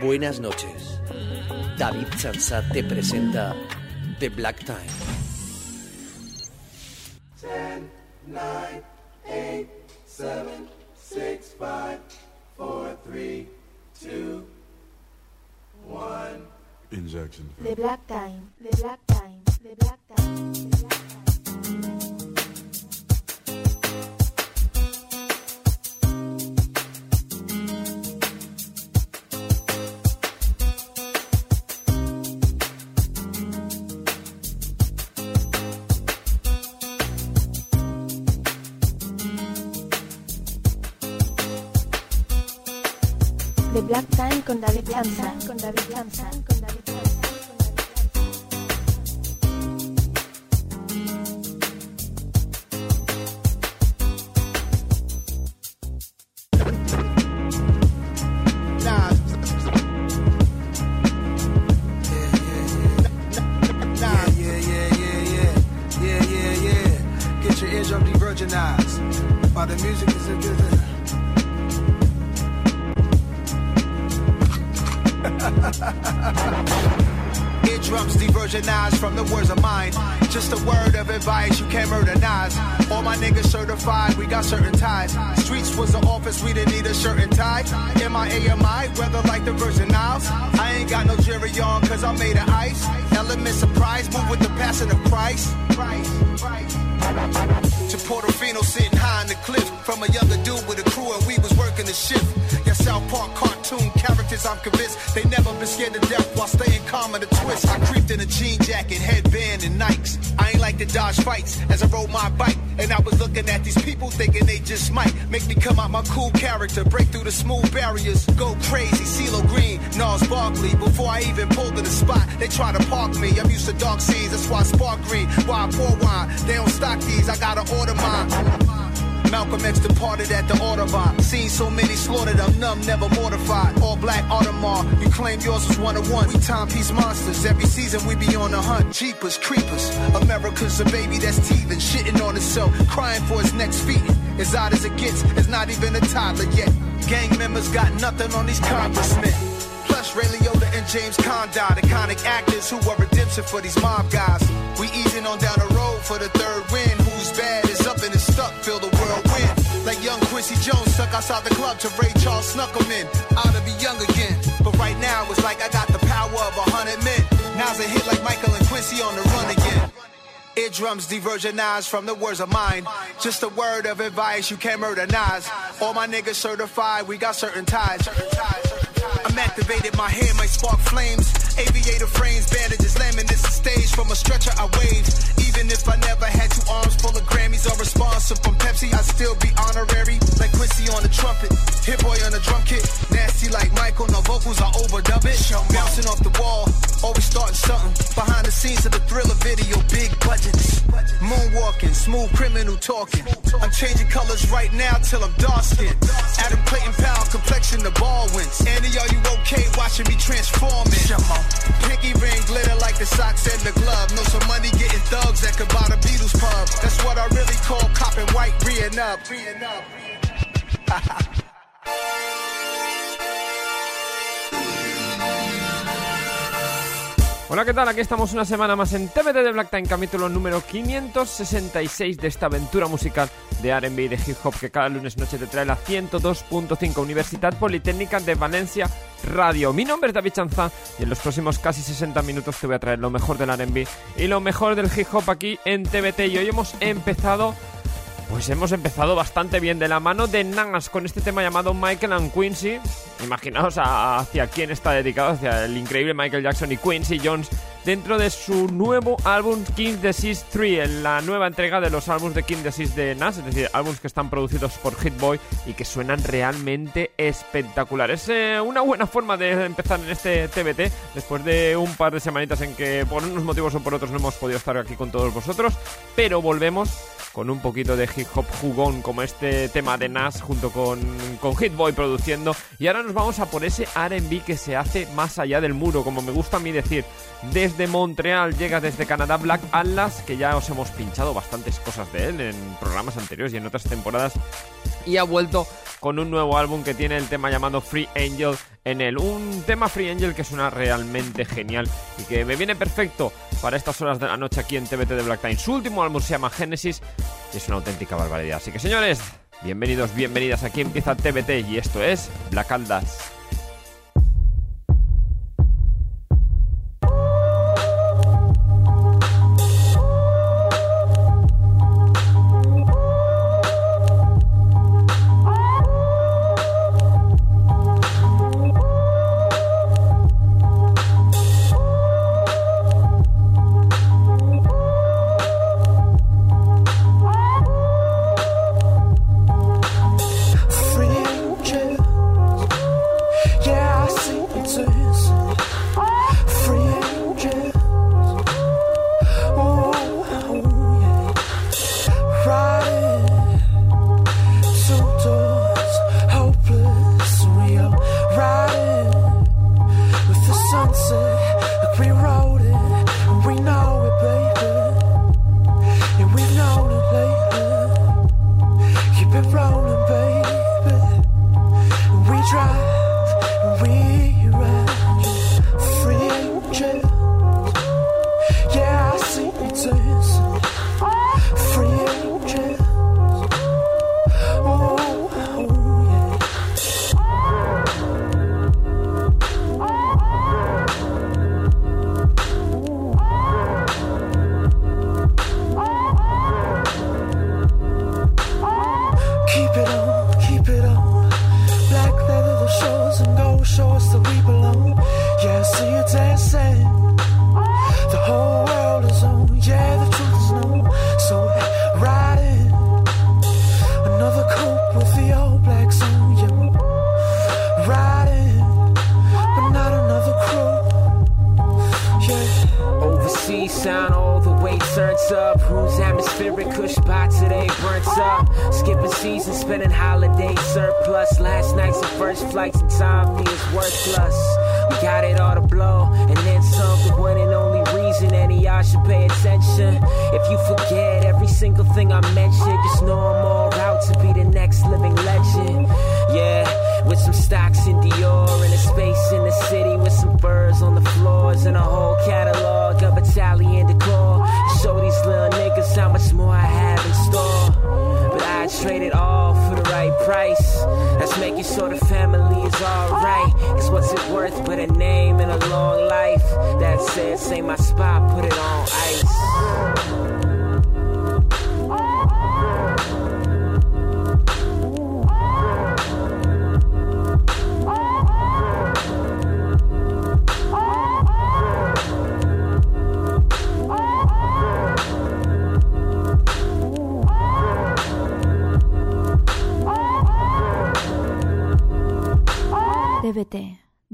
Buenas noches. David Sansat te presenta The Black Time. The Black Time, M-I-A-M-I, weather like the Virgin Isles. I ain't got no jury on, cause I'm made of ice. Element surprise, move with the passion of Christ. Christ, Christ. To Portofino sitting high on the cliff. From a younger dude with a crew and we was working the shift. Your South Park cartoon characters, I'm convinced they never been scared to death while staying calm in the twist. I creeped in a jean jacket, headband, and Nikes. I ain't like to dodge fights as I rode my bike. And I was looking at these people thinking they just might make me come out my cool character, break through the smooth barriers, go crazy. CeeLo Green, Nas Barkley. Before I even pulled to the spot, they try to park me. I'm used to dark scenes, that's why I spark green. Why I pour wine? They don't stock these, I gotta order mine. Malcolm X departed at the Audubon. Seen so many slaughtered, I'm numb, never mortified. All black Audemars, you claim yours was one of one. We timepiece monsters, every season we be on the hunt. Jeepers, creepers, America's a baby that's teething, shitting on itself, crying for its next feet. As odd as it gets, it's not even a toddler yet. Gang members got nothing on these congressmen. Plus Ray Liotta and James Condon, iconic actors who are redemption for these mob guys. We easing on down the road for the third win. Who's bad is up and is stuck, feel the whirlwind. Like young Quincy Jones stuck outside the club to Ray Charles snuck him in. Ought to be young again, but right now it's like I got the power of a hundred men. Now's a hit like Michael and Quincy on the run again. Eardrums de-virginized from the words of mine. Just a word of advice, you can't murder Nas. All my niggas certified, we got certain ties. I'm activated, my hair might spark flames. Aviator frames, bandages, laminates, this stage from a stretcher I wave. Even if I never had two arms full of Grammys or a sponsor from Pepsi, I'd still be honorary. Like Quincy on the trumpet, Hit Boy on the drum kit. Nasty like Michael, no vocals, I overdub it. Bouncing off the wall, always starting something. Behind the scenes of the thriller video, big budgets. Moonwalking, smooth criminal talking. Changing colors right now till I'm dark skinned. Adam Clayton Powell, complexion the ball wins. Andy, are you okay watching me transforming? Pinky ring glitter like the socks and the glove. Know some money getting thugs that could buy the Beatles pub. That's what I really call copping white, reeing up. Reeing up. Hola, ¿qué tal? Aquí estamos una semana más en TVT de Black Time, capítulo número 566 de esta aventura musical de R&B y de hip hop que cada lunes noche te trae la 102.5 Universidad Politécnica de Valencia Radio. Mi nombre es David Chanza y en los próximos casi 60 minutos te voy a traer lo mejor del R&B y lo mejor del hip hop aquí en TVT y hoy hemos empezado pues hemos empezado bastante bien de la mano de Nas con este tema llamado Michael and Quincy. Imaginaos hacia quién está dedicado, hacia el increíble Michael Jackson y Quincy Jones dentro de su nuevo álbum King Disease 3, en la nueva entrega de los álbumes de King Disease de Nas, es decir, álbumes que están producidos por Hit Boy y que suenan realmente espectaculares. Es eh, una buena forma de empezar en este TBT después de un par de semanitas en que por unos motivos o por otros no hemos podido estar aquí con todos vosotros, pero volvemos con un poquito de hip hop jugón como este tema de Nas junto con, con Hitboy produciendo. Y ahora nos vamos a por ese RB que se hace más allá del muro, como me gusta a mí decir. Desde Montreal llega desde Canadá Black Atlas, que ya os hemos pinchado bastantes cosas de él en programas anteriores y en otras temporadas. Y ha vuelto con un nuevo álbum que tiene el tema llamado Free Angel en él. Un tema Free Angel que suena realmente genial y que me viene perfecto para estas horas de la noche aquí en TBT de Black Time. Su último álbum se llama Genesis y es una auténtica barbaridad. Así que señores, bienvenidos, bienvenidas. Aquí empieza TBT y esto es Black Aldas. show us that we belong. Yeah, see you dancing. The whole world is on. Yeah. up. whose atmospheric? Cush spots it ain't burnt up. Skipping seasons, spending holidays surplus. Last nights and first flights and time feels worthless. We got it all to blow, and then some. The one and only reason any y'all should pay attention. If you forget every single thing I mentioned, just know I'm all out to be the next living legend. Yeah with some stocks in Dior and a space in the city with some furs on the floors and a whole catalog of Italian decor. Show these little niggas how much more I have in store. But I trade it all for the right price. That's making sure the family is alright. Cause what's it worth but a name and a long life? That said, say my spot, put it on ice.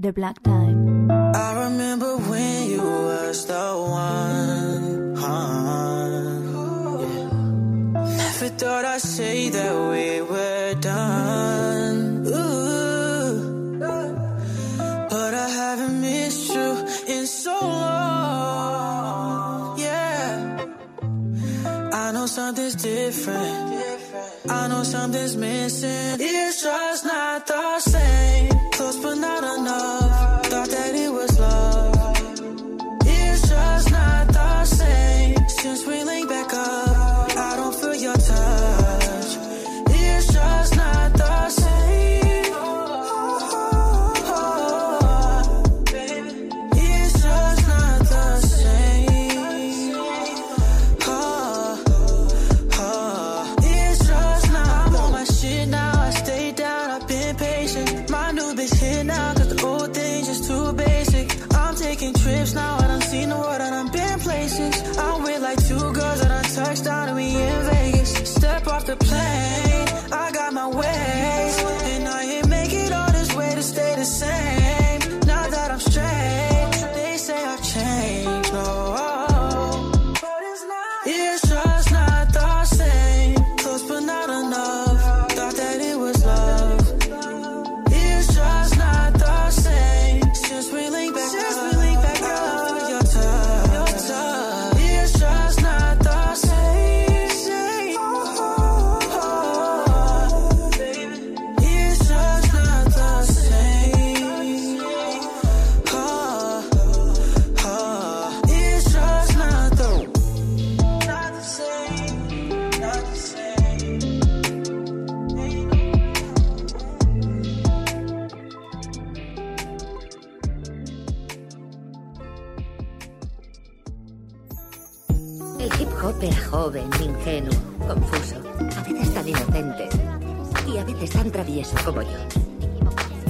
The Black Time. I remember when you was the one. Huh? Yeah. Never thought I'd say that we were done. Ooh. But I haven't missed you in so long. Yeah. I know something's different. I know something's missing. It's just not the same. Close but not enough. Joven, ingenuo, confuso, a veces tan inocente y a veces tan travieso como yo.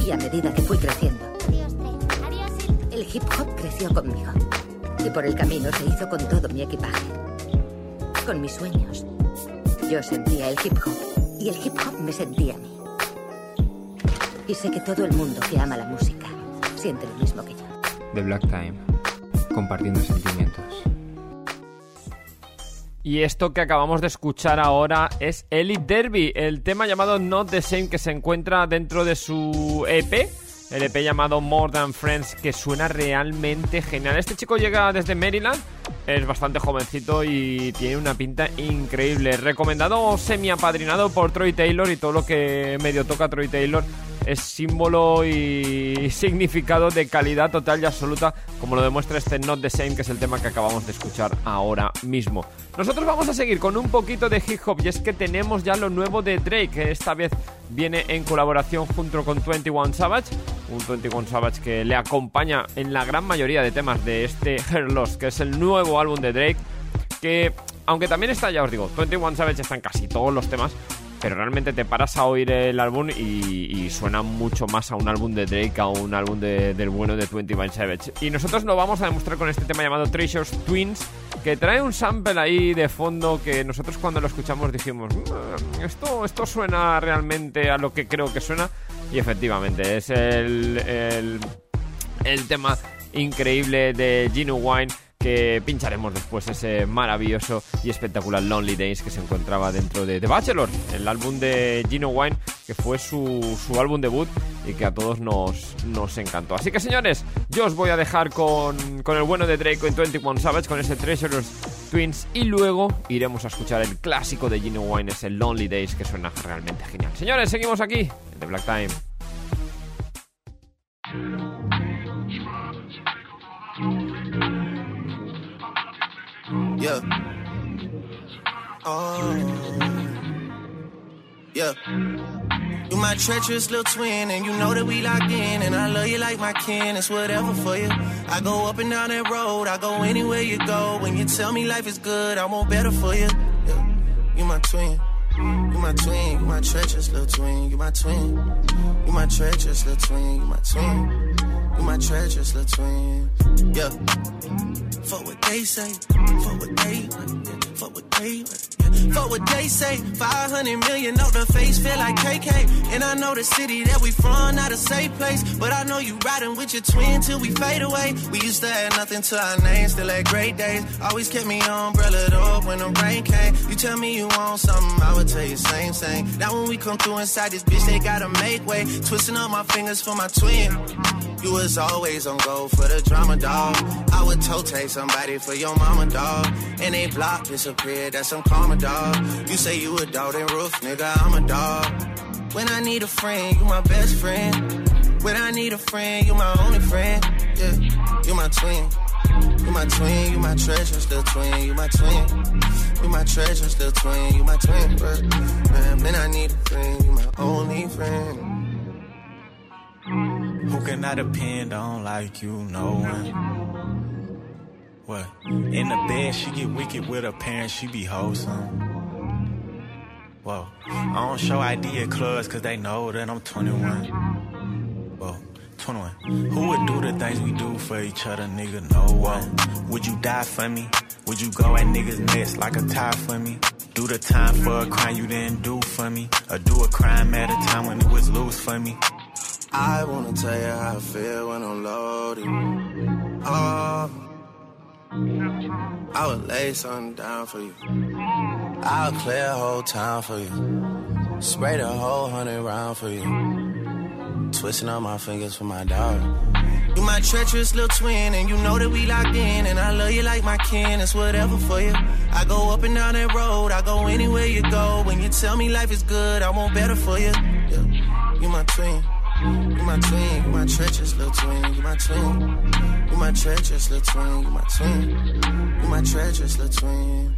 Y a medida que fui creciendo, el hip hop creció conmigo. Y por el camino se hizo con todo mi equipaje. Con mis sueños. Yo sentía el hip hop y el hip hop me sentía a mí. Y sé que todo el mundo que ama la música siente lo mismo que yo. The Black Time, compartiendo sentimientos. Y esto que acabamos de escuchar ahora es Elite Derby, el tema llamado Not the Same que se encuentra dentro de su EP, el EP llamado More Than Friends, que suena realmente genial. Este chico llega desde Maryland, es bastante jovencito y tiene una pinta increíble. Recomendado semi apadrinado por Troy Taylor y todo lo que medio toca Troy Taylor es símbolo y significado de calidad total y absoluta, como lo demuestra este Not the Same, que es el tema que acabamos de escuchar ahora mismo. Nosotros vamos a seguir con un poquito de hip hop y es que tenemos ya lo nuevo de Drake, que esta vez viene en colaboración junto con 21 Savage, un 21 Savage que le acompaña en la gran mayoría de temas de este Hair Loss, que es el nuevo álbum de Drake, que aunque también está, ya os digo, 21 Savage está en casi todos los temas, pero realmente te paras a oír el álbum y, suena mucho más a un álbum de Drake a un álbum de- del bueno de 21 Savage. Y nosotros lo vamos a demostrar con este tema llamado Treasures Twins, que trae un sample ahí de fondo que nosotros cuando lo escuchamos dijimos, "Mm, esto, esto suena realmente a lo que creo que suena. Y efectivamente, es el, el, tema increíble de Gino Wine que pincharemos después ese maravilloso y espectacular Lonely Days que se encontraba dentro de The Bachelor, el álbum de Gino Wine que fue su, su álbum debut y que a todos nos, nos encantó. Así que señores, yo os voy a dejar con, con el bueno de Drake en 21 Savage, con ese Treasures Twins y luego iremos a escuchar el clásico de Gino Wine, ese Lonely Days que suena realmente genial. Señores, seguimos aquí en The Black Time. Yeah. Oh. Yeah. You my treacherous little twin, and you know that we locked in, and I love you like my kin. It's whatever for you. I go up and down that road, I go anywhere you go. When you tell me life is good, I want better for you. Yeah. You my twin. You my twin, you my treacherous little twin, you my twin. You my treacherous little twin, you my twin. You my treacherous little twin. Yeah. For what they say, for what they, fuck what they, what they say. 500 million on the face, feel like KK. And I know the city that we from, not a safe place. But I know you riding with your twin till we fade away. We used to have nothing to our name, still had great days. Always kept me umbrella up when the rain came. You tell me you want something, I would tell you same, same. Now when we come through inside this bitch, they gotta make way. Twisting up my fingers for my twin. You was always on go for the drama, dog. I would tote somebody for your mama, dog. And they block disappeared, that's some karma, dog. You say you a dog, then roof, nigga, I'm a dog. When I need a friend, you my best friend. When I need a friend, you my only friend. Yeah, you my twin. You my twin, you my treasure, still twin, you my twin. You my treasure, still twin, you my twin, bro. Man, when I need a friend, you my only friend. Who can I depend on like you, no one? What? In the bed, she get wicked with her parents, she be wholesome. Whoa. I don't show ID at clubs cause they know that I'm 21. Whoa. 21. Who would do the things we do for each other, nigga? No one. Would you die for me? Would you go at niggas' necks like a tie for me? Do the time for a crime you didn't do for me? Or do a crime at a time when it was loose for me? I wanna tell you how I feel when I'm loaded. Oh, I would lay something down for you. I'll clear a whole town for you. Spray the whole hundred round for you. Twisting up my fingers for my dog. You my treacherous little twin, and you know that we locked in, and I love you like my kin. It's whatever for you. I go up and down that road, I go anywhere you go. When you tell me life is good, I want better for you. Yeah. You my twin. You my twin, you my treacherous little twin, you my twin. You my treacherous little twin, you my twin. You my treacherous little twin.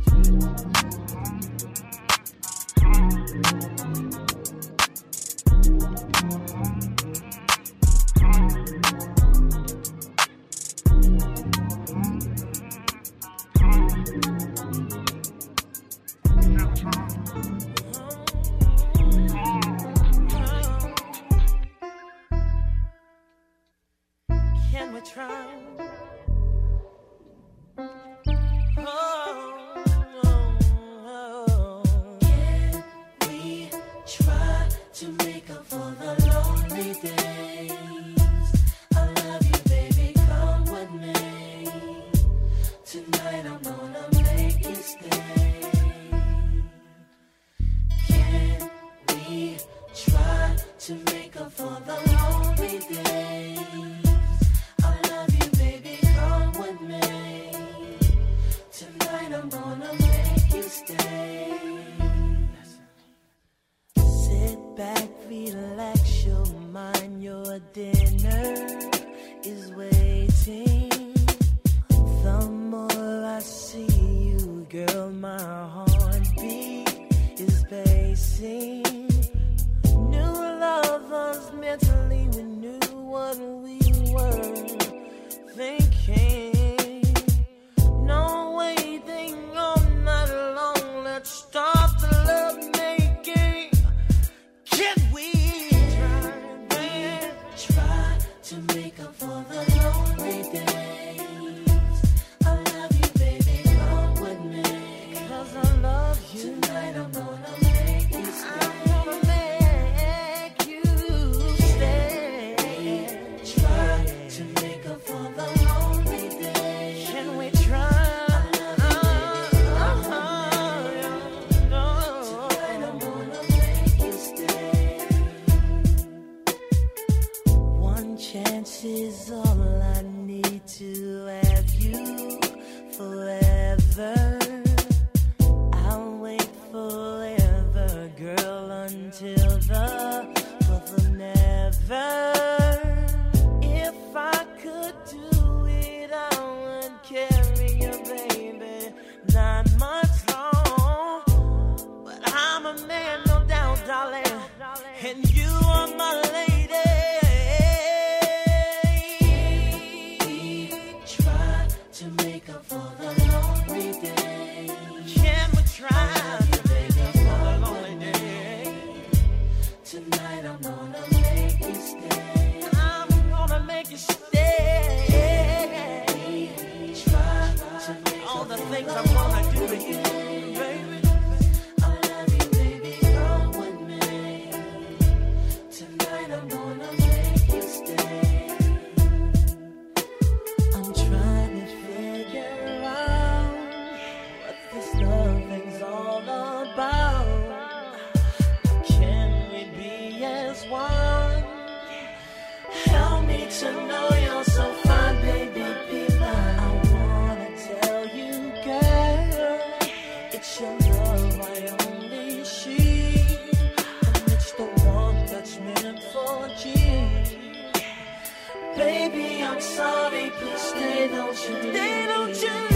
Baby, I'm sorry, please stay, don't you leave. Stay,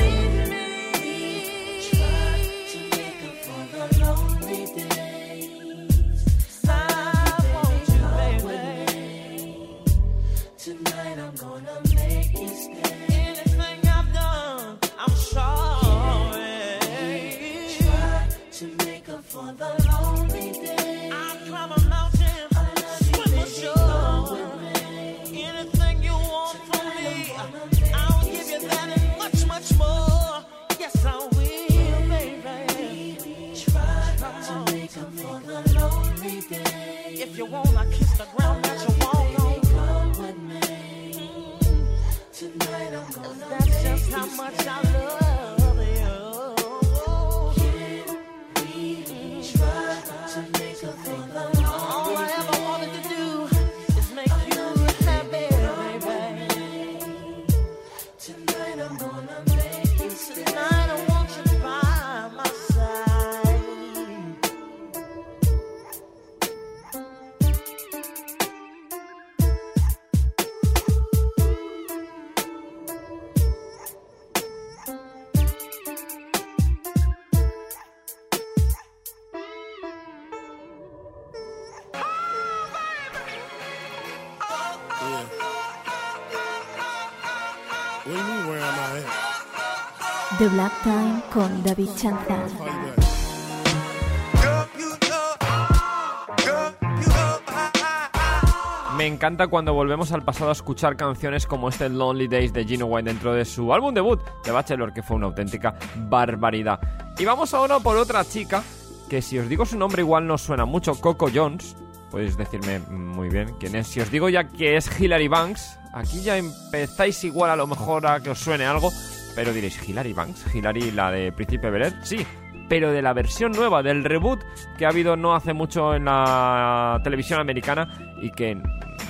Me encanta cuando volvemos al pasado a escuchar canciones como este Lonely Days de Gino White dentro de su álbum debut de Bachelor, que fue una auténtica barbaridad. Y vamos ahora por otra chica que, si os digo su nombre, igual no suena mucho, Coco Jones. Podéis decirme muy bien quién es. Si os digo ya que es Hilary Banks, aquí ya empezáis igual a lo mejor a que os suene algo pero diréis, ¿Hilary Banks? ¿Hilary la de Príncipe Bel Sí, pero de la versión nueva, del reboot que ha habido no hace mucho en la televisión americana y que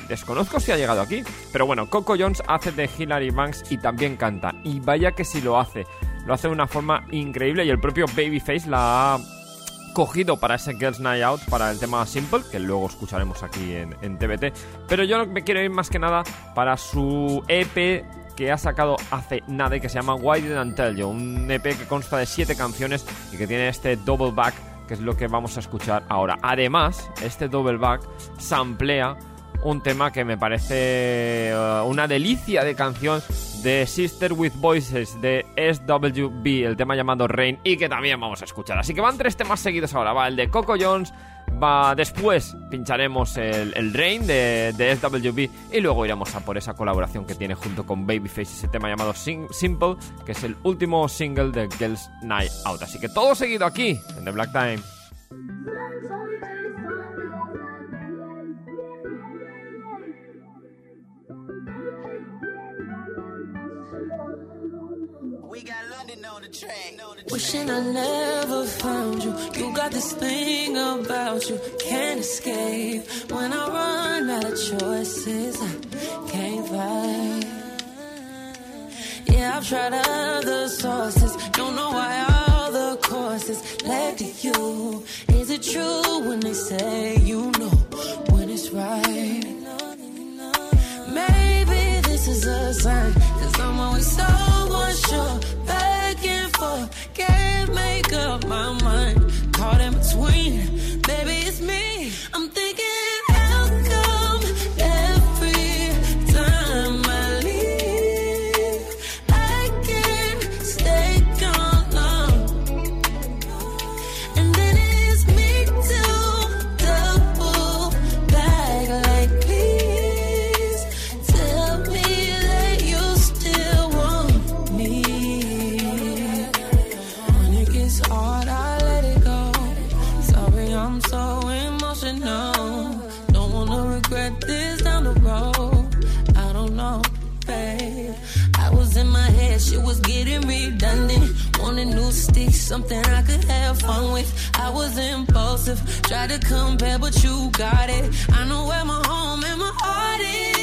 desconozco si ha llegado aquí. Pero bueno, Coco Jones hace de Hilary Banks y también canta. Y vaya que si lo hace. Lo hace de una forma increíble y el propio Babyface la ha cogido para ese Girls Night Out, para el tema Simple, que luego escucharemos aquí en, en TBT. Pero yo me quiero ir más que nada para su EP que ha sacado hace nada y que se llama Why Didn't Tell You, un EP que consta de 7 canciones y que tiene este double back, que es lo que vamos a escuchar ahora. Además, este double back samplea un tema que me parece eh, una delicia de canción de Sister with Voices de SWB, el tema llamado Rain, y que también vamos a escuchar. Así que van tres temas seguidos ahora. Va el de Coco Jones, va después pincharemos el, el Rain de, SWB y luego iremos a por esa colaboración que tiene junto con Babyface, ese tema llamado Simple, que es el último single de Girls Night Out. Así que todo seguido aquí, en The Black Time. Wishing I never found you. You got this thing about you, can't escape. When I run out of choices, I can't fight. Yeah, I've tried other sources. Don't know why all the courses led to you. Is it true when they say you know when it's right? Maybe this is a sign, I'm always so unsure. Back and forth, can't make up my mind. Caught in between, something I could have fun with. I was impulsive, tried to compare, but you got it. I know where my home and my heart is.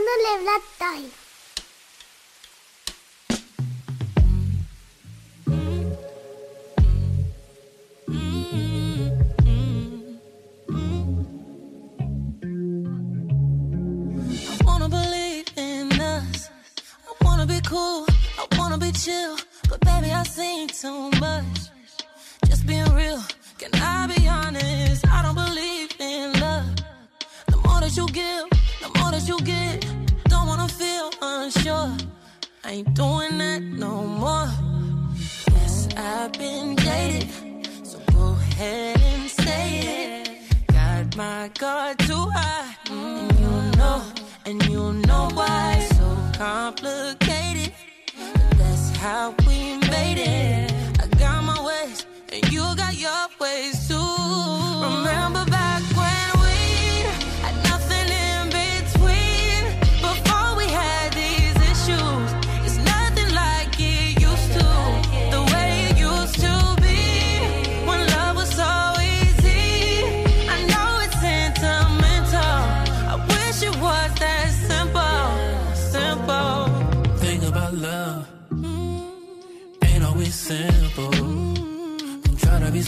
dándole lata my guard too high. And you know, and you know why. So complicated. But that's how we made it. I got my ways, and you got your ways too. Remember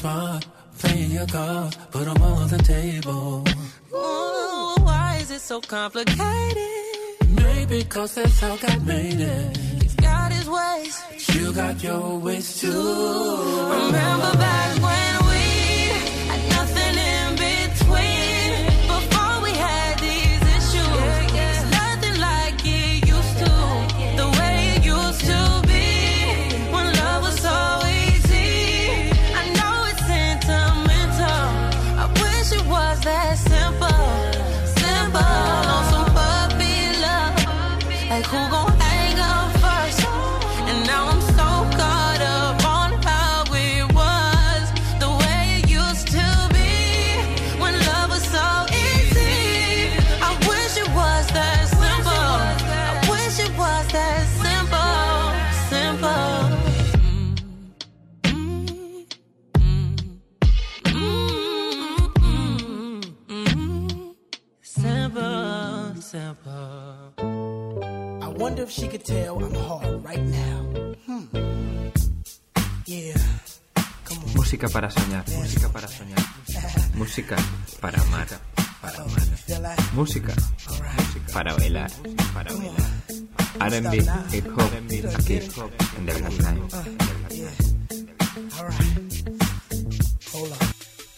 smart, playing your cards, put 'em all on the table. Ooh, why is it so complicated? Maybe cause that's how God made it. He's got his ways. You got your ways too. Remember back when we Simple. I wonder if she could tell I'm hard right now. Hmm. Yeah. Música para soñar, música para soñar. Música para amar, para amar. Música, música para bailar, para bailar. R&B, hip hop, aquí en The Black Time.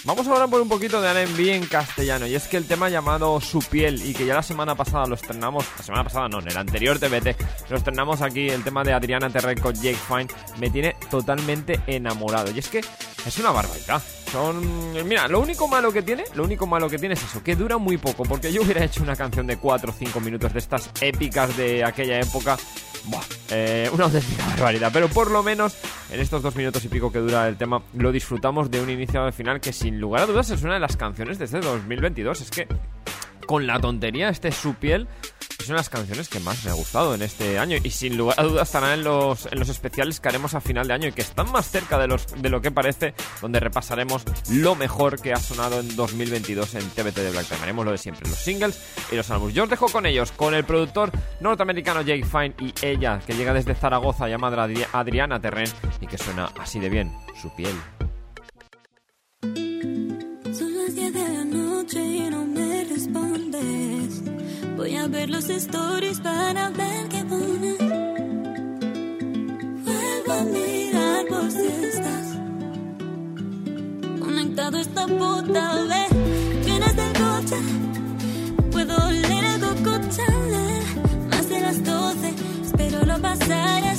Vamos ahora por un poquito de R&B en castellano y es que el tema llamado Su piel y que ya la semana pasada lo estrenamos, la semana pasada no, en el anterior TBT, lo estrenamos aquí, el tema de Adriana Terrell con Jake Fine, me tiene totalmente enamorado y es que es una barbaridad. Son, mira, lo único malo que tiene, lo único malo que tiene es eso, que dura muy poco, porque yo hubiera hecho una canción de 4 o 5 minutos de estas épicas de aquella época, Buah, eh, una auténtica barbaridad. Pero por lo menos en estos dos minutos y pico que dura el tema, lo disfrutamos de un inicio al final que sin lugar a dudas es una de las canciones desde 2022. Es que con la tontería, este su piel es una de las canciones que más me ha gustado en este año y sin lugar a dudas estará en los, en los especiales que haremos a final de año y que están más cerca de, los, de lo que parece, donde repasaremos lo mejor que ha sonado en 2022 en TBT de Black Time. Haremos lo de siempre, los singles y los álbumes. Yo os dejo con ellos, con el productor norteamericano Jake Fine y ella, que llega desde Zaragoza, llamada Adri- Adriana Terren y que suena así de bien, su piel. Voy a ver los stories para ver qué pones. Vuelvo a mirar por si estás conectado a esta puta vez. Vienes del coche, puedo oler el coco Chanel. Más de las 12, espero lo pasarás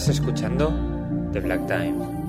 Estás escuchando The Black Time.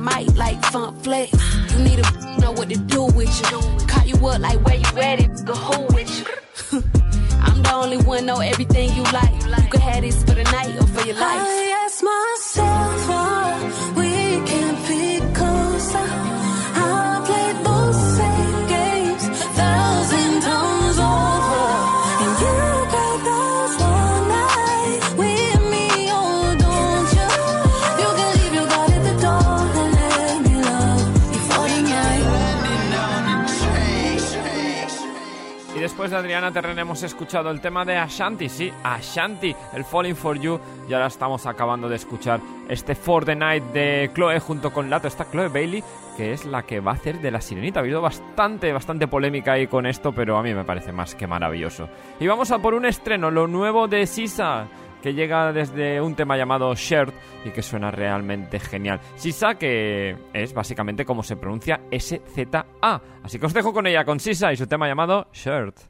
might like funk flex. You need to know what to do with you. Call you up like where you at it. Adriana Terren hemos escuchado el tema de Ashanti, sí, Ashanti, el Falling for You, y ahora estamos acabando de escuchar este For the Night de Chloe junto con Lato, está Chloe Bailey, que es la que va a hacer de la sirenita. Ha habido bastante, bastante polémica ahí con esto, pero a mí me parece más que maravilloso. Y vamos a por un estreno, lo nuevo de Sisa, que llega desde un tema llamado Shirt y que suena realmente genial. Sisa, que es básicamente como se pronuncia SZA. Así que os dejo con ella, con Sisa y su tema llamado Shirt.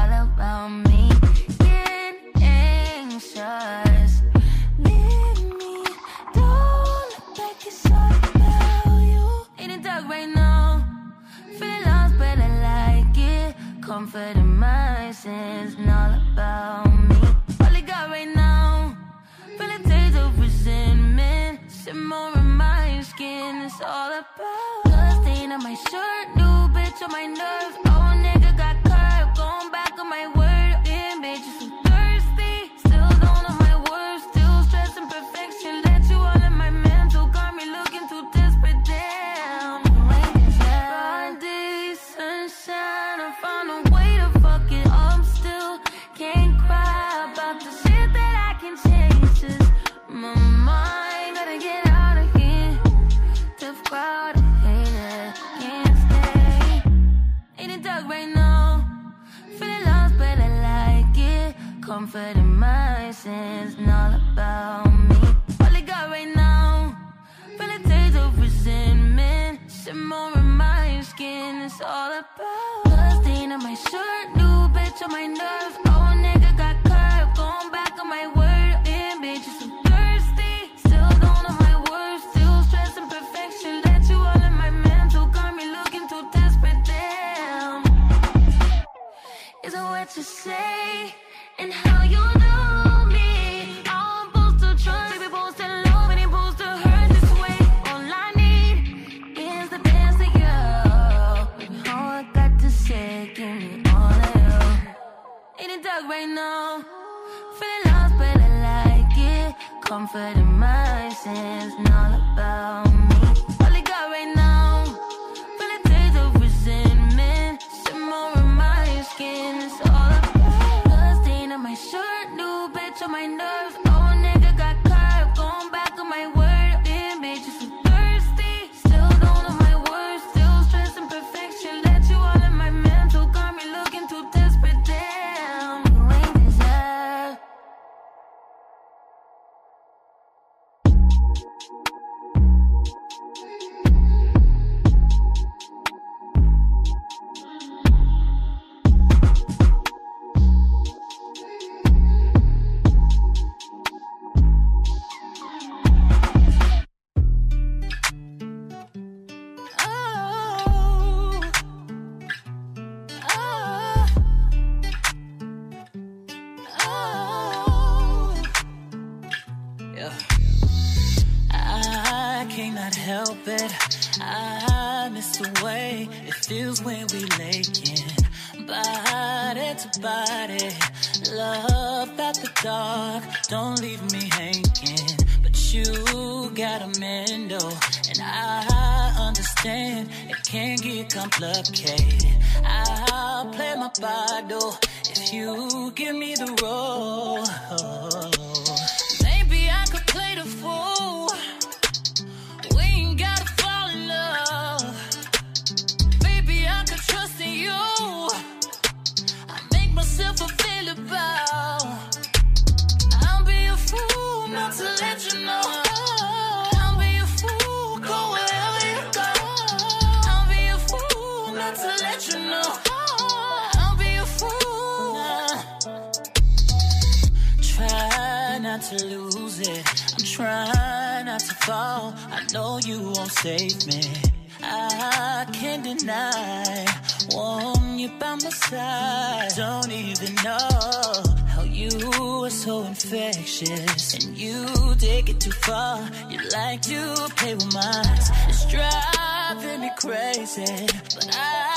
to say and how you know me. I'm supposed to trust, baby, supposed to love, and supposed to hurt this way. All I need is the best of you. All I got to say, give me all of you. Ain't it dark right now, feeling lost, but I like it. Comfort in my sense, all about. understand it can get complicated. I'll play my bottle if you give me the role. Maybe I could play the fool. To lose it. I'm trying not to fall. I know you won't save me. I can't deny. Want you by my side. Don't even know how you are so infectious. And you take it too far. You like to play with minds. It's driving me crazy. But I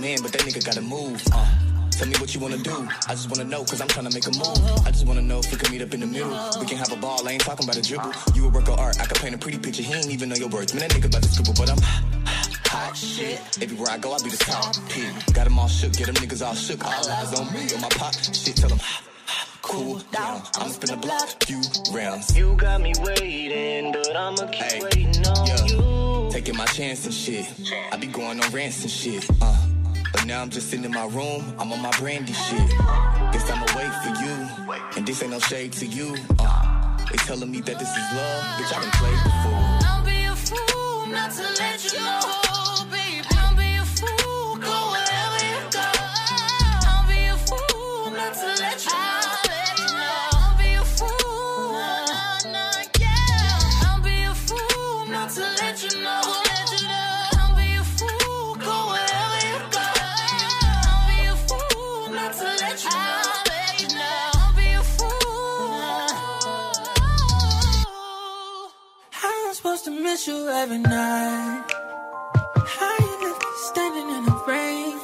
man, but that nigga gotta move. Uh, tell me what you wanna do. I just wanna know, cause I'm tryna make a move. I just wanna know if we can meet up in the middle. We can have a ball, I ain't talking about a dribble. You a work of art, I can paint a pretty picture. He ain't even know your words. Man, that nigga about to scribble, but I'm hot shit. Everywhere I go, I be the top pick. Got them all shook, get them niggas all shook. All eyes on me, on my pop. Shit, tell them cool down. I'ma spin the block, few rounds. You got me waiting, but I'ma keep waiting on Yeah. you. Taking my chance and shit. I be going on rants and shit. Uh. Now I'm just sitting in my room. I'm on my brandy shit. Guess I'ma wait for you. And this ain't no shade to you. Uh. They telling me that this is love. Bitch, I done played before. I'll be a fool not to let you know, miss you every night? How you left me standing in the rain?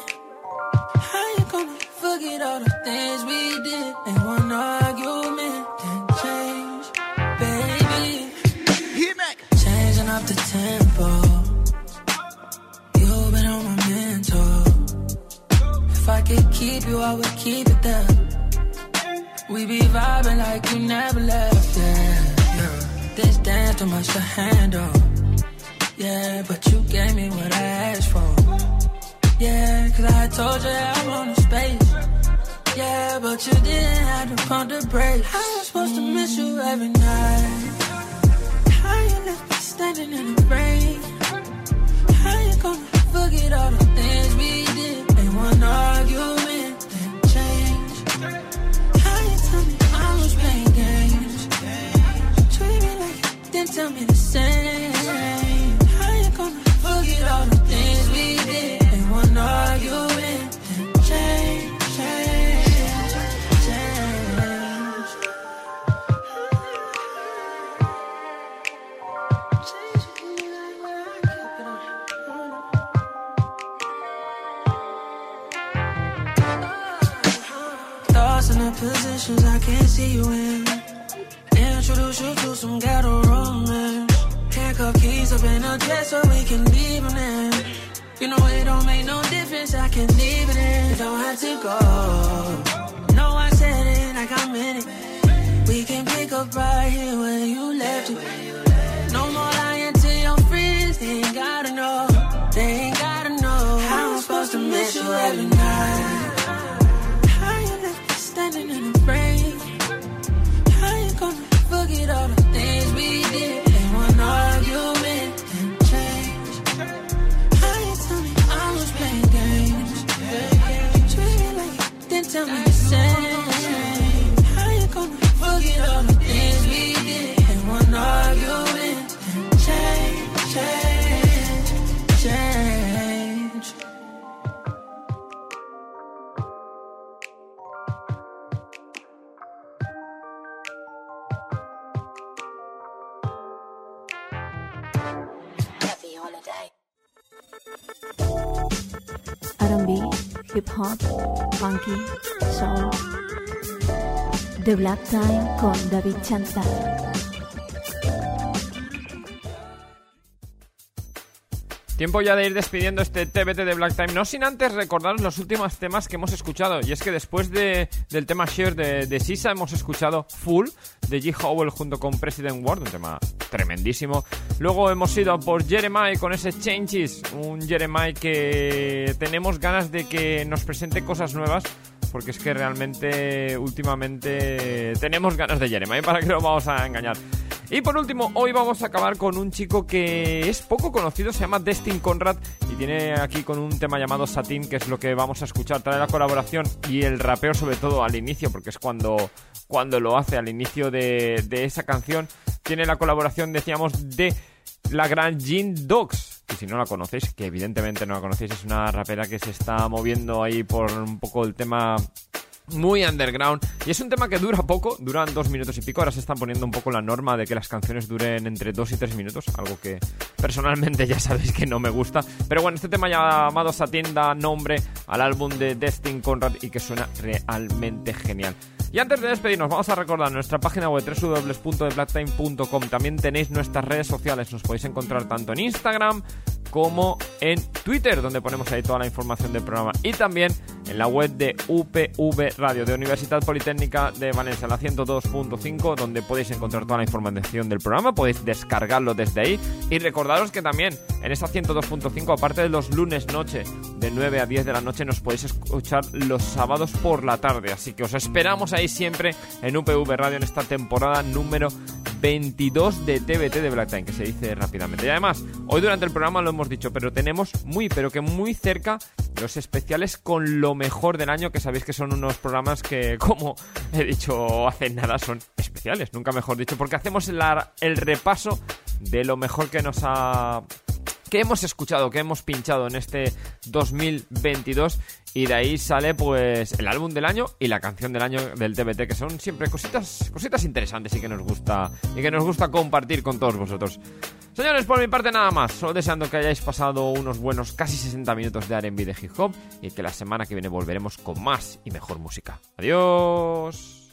How you gonna forget all the things we did? And one argument can change, baby. Changing up the tempo. You've been on my mentor. If I could keep you, I would keep it there. We be vibing like you never left, yeah. This dance too much to handle. Yeah, but you gave me what I asked for. Yeah, cause I told you I wanted space. Yeah, but you didn't have to pump the brakes. I supposed to miss you every night? How you left me standing in the rain? How you gonna forget all the things we like tell me the same. How you gonna forget all the things we did? And one argument then change, change, change. Thoughts in the positions I can't see you in. Introduce you to some romance. In a dress so we can leave them in. You know it don't make no difference, I can leave it in. You don't have to go. No, I said it like I meant it. We can pick up right here where you left it. No more lying to your friends, they ain't gotta know. They ain't gotta know. How I'm supposed to miss you every night. How you left me standing in the rain? How you gonna forget all the tell me the same. How you gonna forget all the things we did? And one argument change, change, hip hop, funky, soul. The Black Time con David Chantal. Tiempo ya de ir despidiendo este TBT de Black Time, no sin antes recordaros los últimos temas que hemos escuchado. Y es que después de, del tema Share de, de Sisa hemos escuchado Full de G. Howell junto con President Ward, un tema tremendísimo. Luego hemos ido por Jeremiah con ese Changes, un Jeremiah que tenemos ganas de que nos presente cosas nuevas porque es que realmente últimamente tenemos ganas de Jeremiah, ¿para que lo vamos a engañar? Y por último, hoy vamos a acabar con un chico que es poco conocido, se llama Destin Conrad y tiene aquí con un tema llamado Satin, que es lo que vamos a escuchar. Trae la colaboración y el rapeo sobre todo al inicio, porque es cuando, cuando lo hace, al inicio de, de esa canción. Tiene la colaboración, decíamos, de la gran Jean Dogs. Y si no la conocéis, que evidentemente no la conocéis, es una rapera que se está moviendo ahí por un poco el tema muy underground y es un tema que dura poco, duran dos minutos y pico. Ahora se están poniendo un poco la norma de que las canciones duren entre dos y tres minutos, algo que personalmente ya sabéis que no me gusta. Pero bueno, este tema llamado Satin da nombre al álbum de Destin Conrad y que suena realmente genial. Y antes de despedirnos, vamos a recordar nuestra página web www.thebladtime.com. También tenéis nuestras redes sociales, nos podéis encontrar tanto en Instagram como en Twitter, donde ponemos ahí toda la información del programa. Y también en la web de UPV Radio, de Universidad Politécnica de Valencia, la 102.5, donde podéis encontrar toda la información del programa, podéis descargarlo desde ahí. Y recordaros que también en esta 102.5, aparte de los lunes noche, de 9 a 10 de la noche, nos podéis escuchar los sábados por la tarde. Así que os esperamos ahí siempre en UPV Radio en esta temporada número 22 de TBT de Black Time, que se dice rápidamente. Y además, hoy durante el programa lo hemos dicho, pero tenemos muy, pero que muy cerca los especiales con lo mejor del año, que sabéis que son unos programas que, como he dicho hace nada, son especiales, nunca mejor dicho, porque hacemos el repaso de lo mejor que nos ha que hemos escuchado, que hemos pinchado en este 2022 y de ahí sale pues el álbum del año y la canción del año del TBT que son siempre cositas cositas interesantes y que nos gusta y que nos gusta compartir con todos vosotros. Señores, por mi parte nada más, solo deseando que hayáis pasado unos buenos casi 60 minutos de R&B de hip hop y que la semana que viene volveremos con más y mejor música. Adiós.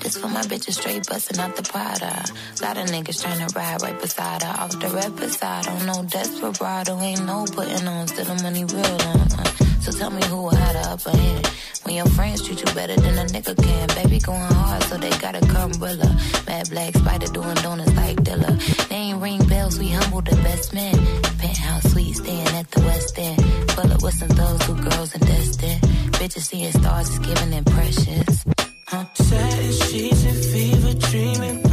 This for my bitches straight busting out the Prada. Lot of niggas tryna ride right beside her. Off the rep beside her. No desperado. Ain't no putting on still the money real on. Uh. So tell me who had the upper hand. When your friends treat you better than a nigga can. Baby going hard, so they got a umbrella. Mad black spider doing donuts like Dilla. They ain't ring bells, we humble the best men. Penthouse suite staying at the West End. Pull up with some thugs, two girls and destined. Bitches seeing stars is giving impressions. Huh? Satin sheets in fever dreaming